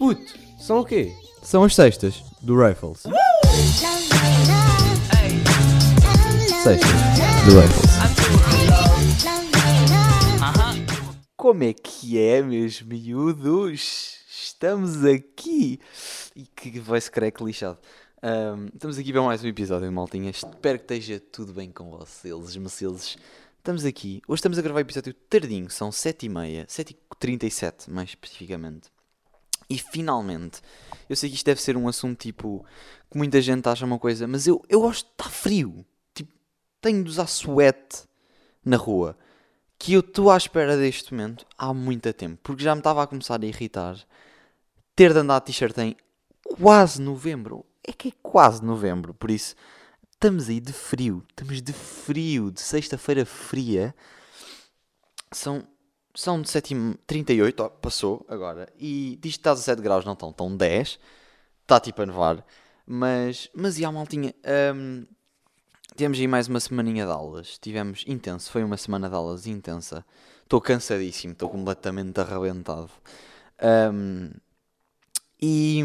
Puto, são o quê? São as sextas do Rifles. Sextas do Rifles. Como é que é, meus miúdos? Estamos aqui. E que voice crack lixado. Ahm, estamos aqui para mais um episódio, maltinha. Espero que esteja tudo bem com vocês, meceles. Estamos aqui. Hoje estamos a gravar o episódio tardinho. São 7h30, 7h37 mais especificamente. E finalmente, eu sei que isto deve ser um assunto tipo que muita gente acha uma coisa, mas eu, eu gosto de estar frio. Tipo, tenho de usar suete na rua que eu estou à espera deste momento há muito tempo, porque já me estava a começar a irritar ter de andar t-shirt em quase novembro. É que é quase novembro, por isso estamos aí de frio, estamos de frio, de sexta-feira fria. São, são de 7h38, ó, passou agora, e diz que está a 17 graus, não estão, estão 10, está tipo a nevar, mas, mas e a maltinha, hum, Tivemos aí mais uma semaninha de aulas. Tivemos intenso, foi uma semana de aulas intensa. Estou cansadíssimo, estou completamente arrebentado. Ahm, e,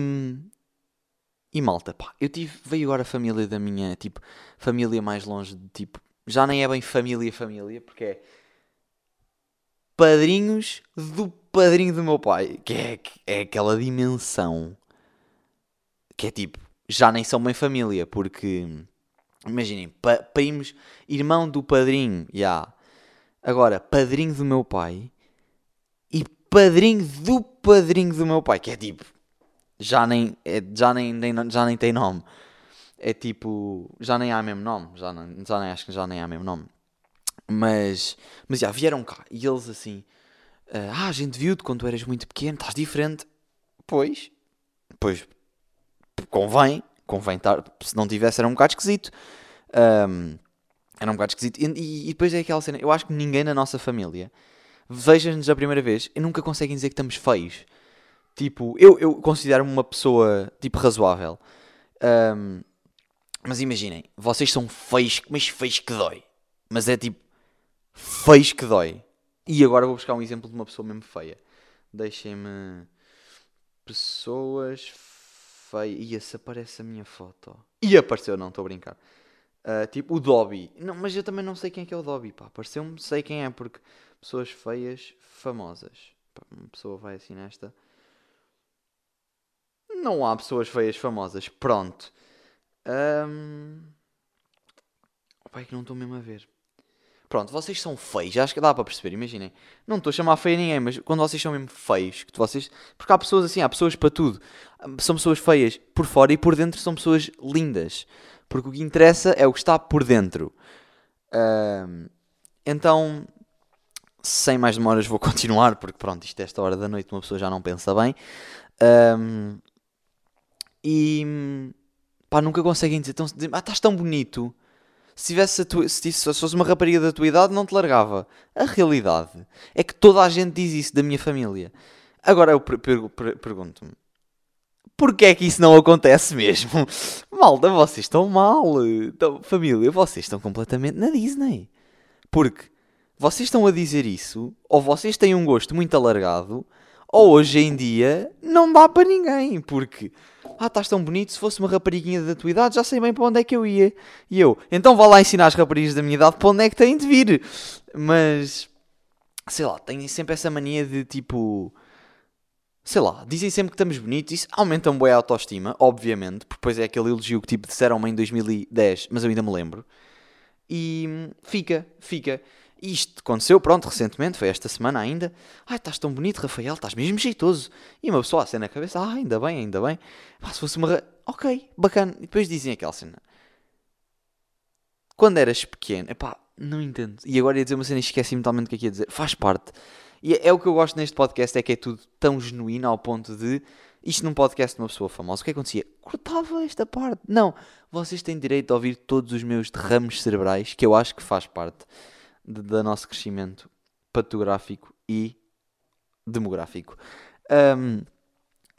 e malta, pá, eu tive, veio agora a família da minha, tipo, família mais longe de tipo, já nem é bem família, família, porque é padrinhos do padrinho do meu pai, que é, é aquela dimensão que é tipo, já nem são bem família, porque Imaginem, pa primos, irmão do padrinho, já. Yeah. Agora, padrinho do meu pai e padrinho do padrinho do meu pai, que é tipo, já nem, é, já nem, nem, já nem tem nome. É tipo, já nem há mesmo nome, já, nem, já nem acho que já nem há mesmo nome. Mas, mas já vieram cá e eles assim, ah, a gente viu-te quando tu eras muito pequeno, estás diferente. Pois, pois, convém, convém estar, se não tivesse era um bocado esquisito. Um, era um bocado esquisito. E, e, e, depois é aquela cena, eu acho que ninguém na nossa família veja-nos a primeira vez e nunca conseguem dizer que estamos feios. Tipo, eu, eu considero-me uma pessoa, tipo, razoável. Um, mas imaginem, vocês são feios, mas feios que dói. Mas é tipo, feios que dói. E agora vou buscar um exemplo de uma pessoa mesmo feia. Deixem-me... Pessoas feia. Ia, se aparece a minha foto. E apareceu, não, estou a brincar. Uh, tipo o Dobby. Não, mas eu também não sei quem é que é o Dobby, pá. Apareceu-me, sei quem é, porque pessoas feias, famosas. Pá, uma pessoa vai assim nesta. Não há pessoas feias famosas. Pronto. Um... Pai, que não estou mesmo a ver. Pronto, vocês são feios, acho que dá para perceber, imaginem. Não estou a chamar feio a ninguém, mas quando vocês são mesmo feios, que vocês. Porque há pessoas assim, há pessoas para tudo. São pessoas feias por fora e por dentro são pessoas lindas. Porque o que interessa é o que está por dentro. Então, sem mais demoras, vou continuar, porque pronto, isto é esta hora da noite, uma pessoa já não pensa bem. E pá, nunca conseguem dizer, então, ah, estás tão bonito se tivesse tua, se, se fosse uma rapariga da tua idade, não te largava. A realidade é que toda a gente diz isso da minha família. Agora eu per per per pergunto-me: porquê é que isso não acontece mesmo? Malda, vocês estão mal. Então, família, vocês estão completamente na Disney. Porque vocês estão a dizer isso, ou vocês têm um gosto muito alargado, ou hoje em dia não dá para ninguém. Porque ah, estás tão bonito, se fosse uma rapariguinha da tua idade, já sei bem para onde é que eu ia. E eu, então vá lá ensinar as raparigas da minha idade para onde é que têm de vir. Mas, sei lá, têm sempre essa mania de tipo. Sei lá, dizem sempre que estamos bonitos, isso aumenta um bem a autoestima, obviamente, porque depois é aquele elogio que tipo disseram-me em 2010, mas eu ainda me lembro. E fica, fica. Isto aconteceu, pronto, recentemente, foi esta semana ainda. Ai, estás tão bonito, Rafael, estás mesmo jeitoso. E uma pessoa assim na cabeça, ah, ainda bem, ainda bem. Pá, se fosse uma. Ok, bacana. E depois dizem aquela cena. Quando eras pequeno, epá, não entendo. E agora ia dizer uma cena e esqueci mentalmente o que é que ia dizer. Faz parte. E é, é o que eu gosto neste podcast, é que é tudo tão genuíno ao ponto de. Isto num podcast de uma pessoa famosa, o que acontecia? Cortava esta parte. Não, vocês têm direito a ouvir todos os meus derrames cerebrais, que eu acho que faz parte do nosso crescimento patográfico e demográfico. Um,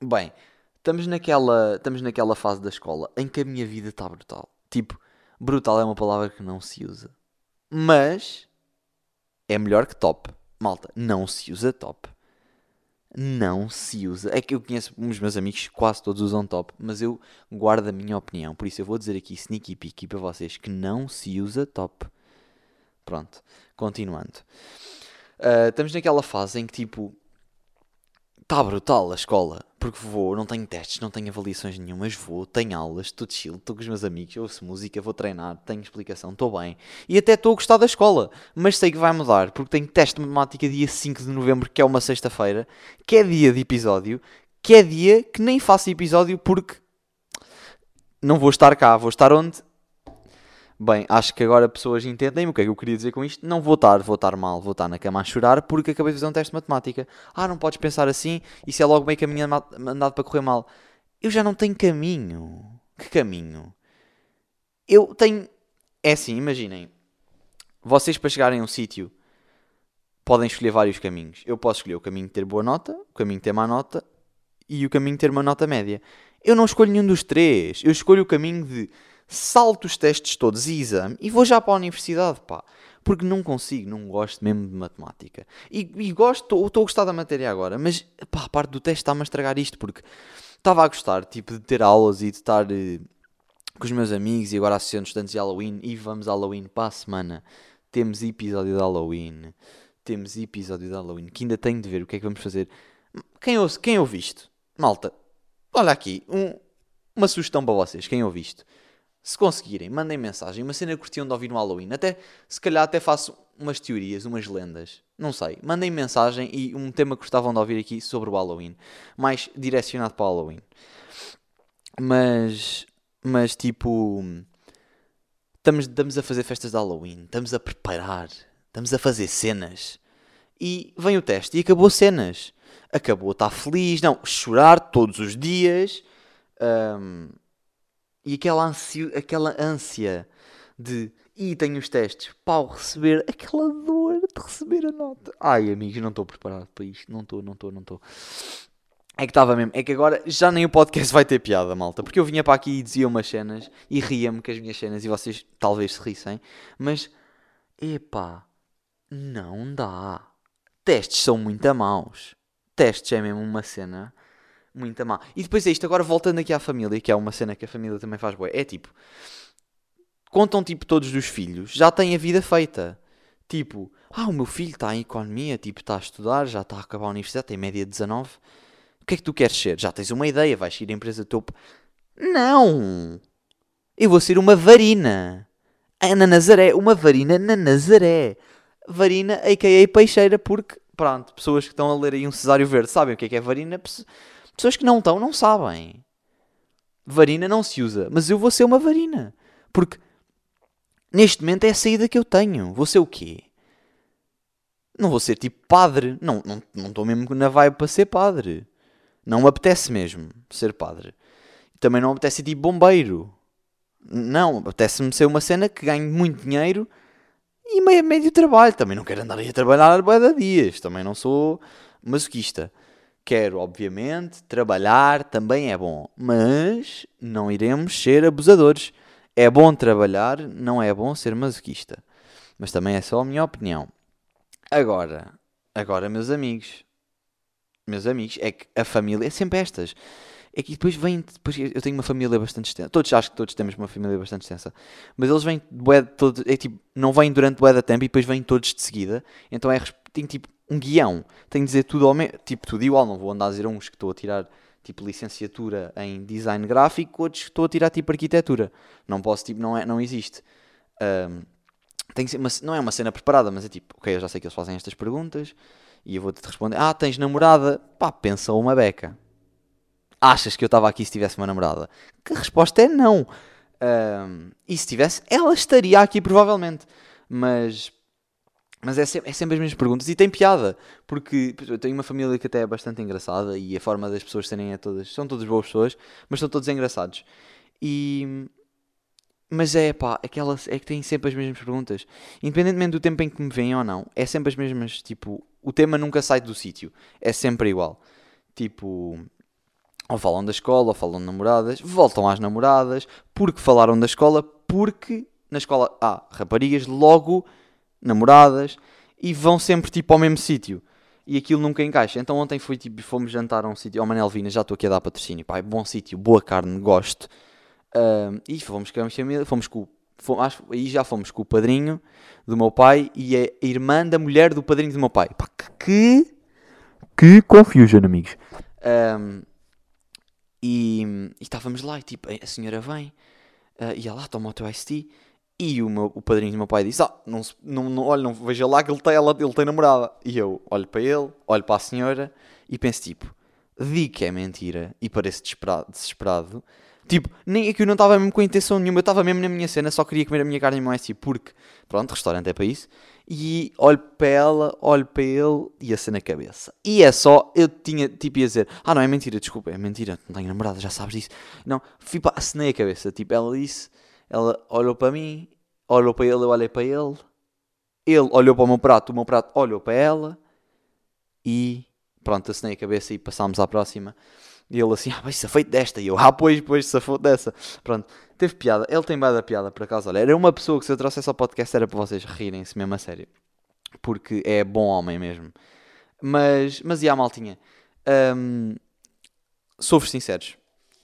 bem, estamos naquela, estamos naquela fase da escola em que a minha vida está brutal. Tipo, brutal é uma palavra que não se usa. Mas é melhor que top. Malta, não se usa top. não se usa. É que eu conheço os meus amigos, quase todos usam top, mas eu guardo a minha opinião. Por isso eu vou dizer aqui, sneaky peeky para vocês, que não se usa top. Pronto, continuando. Uh, estamos naquela fase em que tipo Está brutal a escola, porque vou, não tenho testes, não tenho avaliações nenhumas, vou, tenho aulas, estou chill, estou com os meus amigos, ouço música, vou treinar, tenho explicação, estou bem. E até estou a gostar da escola, mas sei que vai mudar, porque tenho teste de matemática dia 5 de novembro, que é uma sexta-feira, que é dia de episódio, que é dia que nem faço episódio porque não vou estar cá, vou estar onde? Bem, acho que agora pessoas entendem o que é que eu queria dizer com isto. Não vou estar, vou estar mal, vou estar na cama a chorar porque acabei de fazer um teste de matemática. Ah, não podes pensar assim, isso é logo meio caminho andado para correr mal. Eu já não tenho caminho. Que caminho? Eu tenho. É assim, imaginem. Vocês para chegarem a um sítio podem escolher vários caminhos. Eu posso escolher o caminho de ter boa nota, o caminho de ter má nota e o caminho de ter uma nota média. Eu não escolho nenhum dos três. Eu escolho o caminho de salto os testes todos e exame e vou já para a universidade, pá. Porque não consigo, não gosto mesmo de matemática. E, e gosto, estou a gostar da matéria agora, mas pá, a parte do teste está-me a estragar isto, porque estava a gostar, tipo, de ter aulas e de estar eh, com os meus amigos e agora associando estudantes de Halloween e vamos Halloween para a semana. Temos episódio de Halloween. Temos episódio de Halloween, que ainda tenho de ver o que é que vamos fazer. Quem, ouve, quem ouve isto? Malta, olha aqui, um, uma sugestão para vocês, quem ouve isto? Se conseguirem, mandem mensagem. Uma cena que curtiam de ouvir no Halloween. Até, se calhar até faço umas teorias, umas lendas. Não sei. Mandem mensagem e um tema que gostavam de ouvir aqui sobre o Halloween. Mais direcionado para o Halloween. Mas, mas tipo... Estamos, estamos a fazer festas de Halloween. Estamos a preparar. Estamos a fazer cenas. E vem o teste e acabou cenas. Acabou estar feliz. Não, chorar todos os dias. Um, e aquela, ansio, aquela ânsia de e tenho os testes, pau, receber aquela dor de receber a nota. Ai, amigos, não estou preparado para isto. Não estou, não estou, não estou. É que estava mesmo. É que agora já nem o podcast vai ter piada, malta. Porque eu vinha para aqui e dizia umas cenas e ria-me com as minhas cenas e vocês talvez se rissem. Mas, epá, não dá. Testes são muito maus. Testes é mesmo uma cena muito má. E depois é isto, agora voltando aqui à família, que é uma cena que a família também faz boa, é tipo, contam tipo todos os filhos, já têm a vida feita. Tipo, ah, o meu filho está em economia, tipo, está a estudar, já está a acabar a universidade, tem média de 19. O que é que tu queres ser? Já tens uma ideia, vais ir à empresa topo. Não! Eu vou ser uma varina. Na Nazaré, uma varina na Nazaré. Varina, a.k.a. peixeira, porque, pronto, pessoas que estão a ler aí um cesário verde sabem o que é que é varina. Pessoas que não estão não sabem. Varina não se usa, mas eu vou ser uma varina. Porque neste momento é a saída que eu tenho. Vou ser o quê? Não vou ser tipo padre. Não estou não, não mesmo na vibe para ser padre. Não me apetece mesmo ser padre. Também não me apetece ser tipo bombeiro. Não, apetece-me ser uma cena que ganhe muito dinheiro e meio, meio trabalho. Também não quero andar aí a trabalhar a dias. Também não sou masoquista. Quero, obviamente, trabalhar também é bom, mas não iremos ser abusadores. É bom trabalhar, não é bom ser masoquista. Mas também é só a minha opinião. Agora, agora, meus amigos, meus amigos, é que a família é sempre estas. É que depois vem. Depois eu tenho uma família bastante extensa. Todos acho que todos temos uma família bastante extensa. Mas eles vêm todos. É tipo, não vêm durante bué da tempo e depois vêm todos de seguida. Então é tem tipo um guião. Tenho de dizer tudo ao mesmo. Tipo, tudo igual. Não vou andar a dizer uns que estou a tirar tipo licenciatura em design gráfico, outros que estou a tirar tipo arquitetura. Não posso, tipo, não, é, não existe. Um, tem que ser uma, não é uma cena preparada, mas é tipo, ok, eu já sei que eles fazem estas perguntas e eu vou-te responder: Ah, tens namorada? Pá, pensa uma beca. Achas que eu estava aqui se tivesse uma namorada? Que a resposta é não. Um, e se tivesse, ela estaria aqui provavelmente. Mas mas é sempre, é sempre as mesmas perguntas e tem piada, porque eu tenho uma família que até é bastante engraçada e a forma das pessoas serem é todas. São todas boas pessoas, mas são todos engraçados. E. Mas é pá, aquelas, é que têm sempre as mesmas perguntas. Independentemente do tempo em que me veem ou não, é sempre as mesmas. Tipo, o tema nunca sai do sítio. É sempre igual. Tipo, ou falam da escola, ou falam de namoradas, voltam às namoradas, porque falaram da escola, porque na escola há raparigas, logo namoradas, e vão sempre tipo ao mesmo sítio. e aquilo nunca encaixa. Então ontem foi tipo, fomos jantar a um sítio, ao Manel Vina, já estou aqui a dar patrocínio, pá, é bom sítio, boa carne, gosto. Ahm, e fomos com a minha família, fomos com, fomos, acho, aí já fomos com o padrinho do meu pai e a irmã da mulher do padrinho do meu pai. Pá, que, que confusion, amigos. Ahm, e, e estávamos lá e tipo, a senhora vem, ah, ia lá, toma o teu iced tea. E o, meu, o padrinho do meu pai disse: Ah, não, não, não, olha, não veja lá que ele tem, ela, ele tem namorada. E eu olho para ele, olho para a senhora e penso: Tipo, digo que é mentira e pareço desesperado. desesperado. Tipo, nem é que eu não estava mesmo com intenção nenhuma, eu estava mesmo na minha cena, só queria comer a minha carne e mais tipo, porque, pronto, restaurante é para isso. E olho para ela, olho para ele e a cena na cabeça. E é só, eu tinha, tipo, ia dizer: Ah, não, é mentira, desculpa, é mentira, não tenho namorada, já sabes disso. Não, fui para, acenei a cabeça, tipo, ela disse. Ela olhou para mim, olhou para ele, eu olhei para ele. Ele olhou para o meu prato, o meu prato olhou para ela. E pronto, acenei a cabeça e passámos à próxima. E ele assim, ah, pois safei desta. E eu, ah, pois, pois, safou dessa. Pronto, teve piada. Ele tem bem da piada, por acaso. Olha, era uma pessoa que se eu trouxesse ao podcast era para vocês rirem-se mesmo a sério. Porque é bom homem mesmo. Mas, mas e a maltinha? Hum, Sou-vos sinceros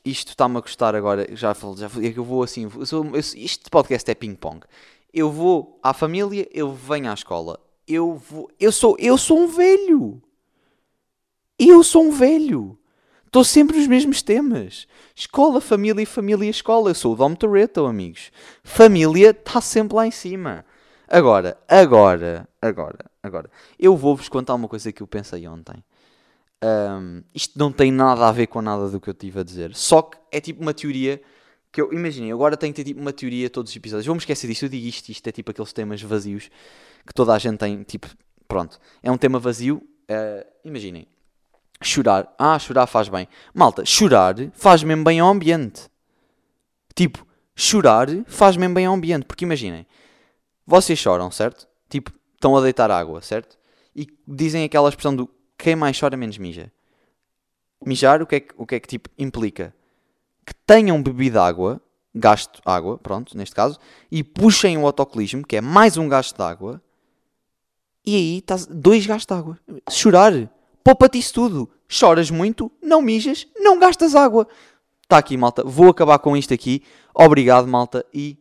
isto está-me a custar agora, já falei, já falei, é que eu vou assim, eu sou, eu, este podcast é ping-pong. Eu vou à família, eu venho à escola. Eu vou, eu sou, eu sou um velho. Eu sou um velho. Estou sempre nos mesmos temas. Escola, família, família, escola. Eu sou o Dom Toretto, amigos. Família está sempre lá em cima. Agora, agora, agora, agora. Eu vou-vos contar uma coisa que eu pensei ontem. Um, isto não tem nada a ver com nada do que eu estive a dizer. Só que é tipo uma teoria que eu imaginem, agora tenho que ter tipo uma teoria todos os episódios. Vou-me esquecer disso, eu digo isto, isto é tipo aqueles temas vazios que toda a gente tem, tipo, pronto. É um tema vazio. uh, imaginem, chorar. Ah, chorar faz bem. Malta, chorar faz mesmo bem ao ambiente. Tipo, chorar faz mesmo bem ao ambiente. Porque imaginem, vocês choram, certo? Tipo, estão a deitar água, certo? E dizem aquela expressão do quem mais chora menos mija. Mijar, o que é que, o que, é que tipo, implica? Que tenham bebido água, gasto água, pronto, neste caso, e puxem o autocolismo, que é mais um gasto de água, e aí estás dois gastos de água. Chorar, poupa-te isso tudo. Choras muito, não mijas, não gastas água. Está aqui, malta. Vou acabar com isto aqui. Obrigado, malta, e